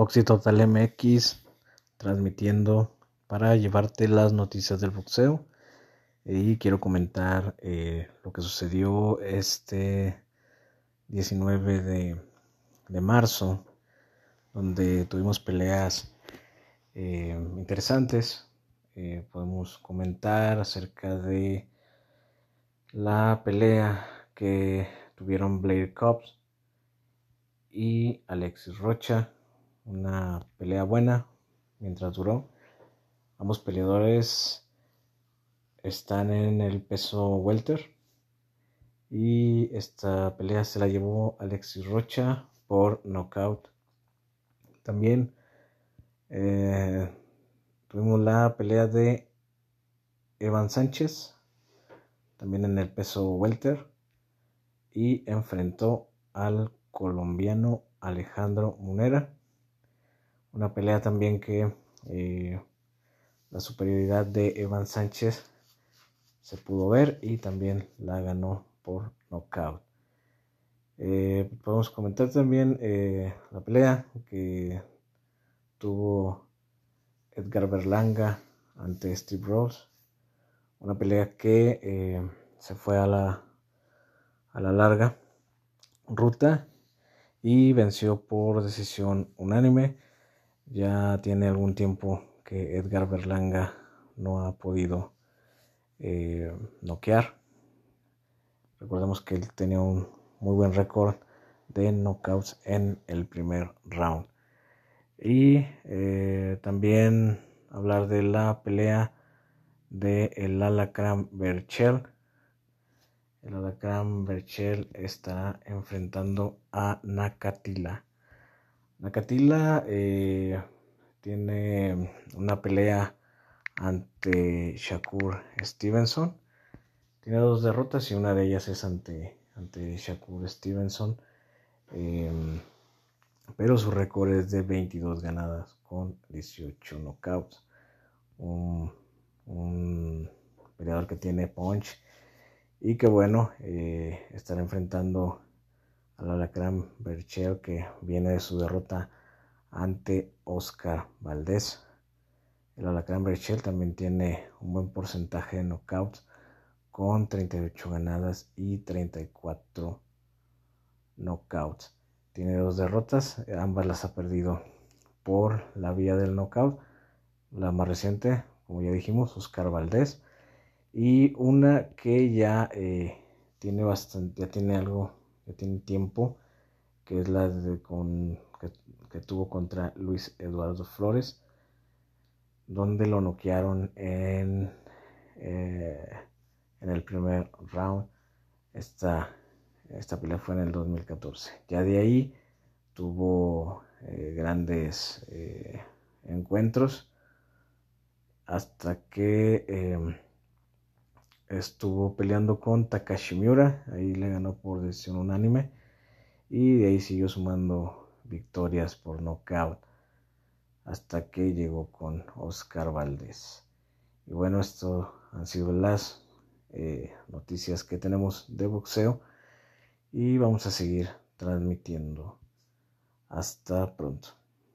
Boxy Total MX transmitiendo para llevarte las noticias del boxeo y quiero comentar eh, lo que sucedió este 19 de, de marzo donde tuvimos peleas eh, interesantes eh, podemos comentar acerca de la pelea que tuvieron Blair Cobbs y Alexis Rocha. Una pelea buena mientras duró. Ambos peleadores están en el peso welter. Y esta pelea se la llevó Alexis Rocha por knockout. También eh, tuvimos la pelea de Evan Sánchez, también en el peso welter. Y enfrentó al colombiano Alejandro Munera. Una pelea también que eh, la superioridad de Evan Sánchez se pudo ver y también la ganó por knockout. Eh, podemos comentar también eh, la pelea que tuvo Edgar Berlanga ante Steve Rose. Una pelea que se fue a la, a la larga ruta y venció por decisión unánime. Ya tiene algún tiempo que Edgar Berlanga no ha podido eh, noquear. Recordemos que él tenía un muy buen récord de knockouts en el primer round. Y eh, también hablar de la pelea de el Alacrán Berchel el Alacrán Berchel está enfrentando a Nakatila. Nakatila eh, tiene una pelea ante Shakur Stevenson. Tiene dos derrotas y una de ellas es ante, ante Shakur Stevenson. Em, pero su récord es de 22 ganadas con 18 knockouts. Un, un peleador que tiene punch y que bueno, eh, estar enfrentando al Alacrán Berchel que viene de su derrota ante Oscar Valdés. El Alacrán Berchel también tiene un buen porcentaje de knockouts con 38 ganadas y 34 knockouts. Tiene dos derrotas, ambas las ha perdido por la vía del knockout. La más reciente, como ya dijimos, Oscar Valdés y una que ya eh, tiene bastante, ya tiene algo, tiene tiempo, que es la de con, que, tuvo contra Luis Eduardo Flores, donde lo noquearon en, eh, en el primer round. Esta, esta pelea fue en el 2014. Ya de ahí tuvo eh, grandes encuentros hasta que em, estuvo peleando con Takashi Miura, ahí le ganó por decisión unánime y de ahí siguió sumando victorias por nocaut hasta que llegó con Oscar Valdés. Y bueno, esto han sido las eh, noticias que tenemos de boxeo y vamos a seguir transmitiendo. Hasta pronto.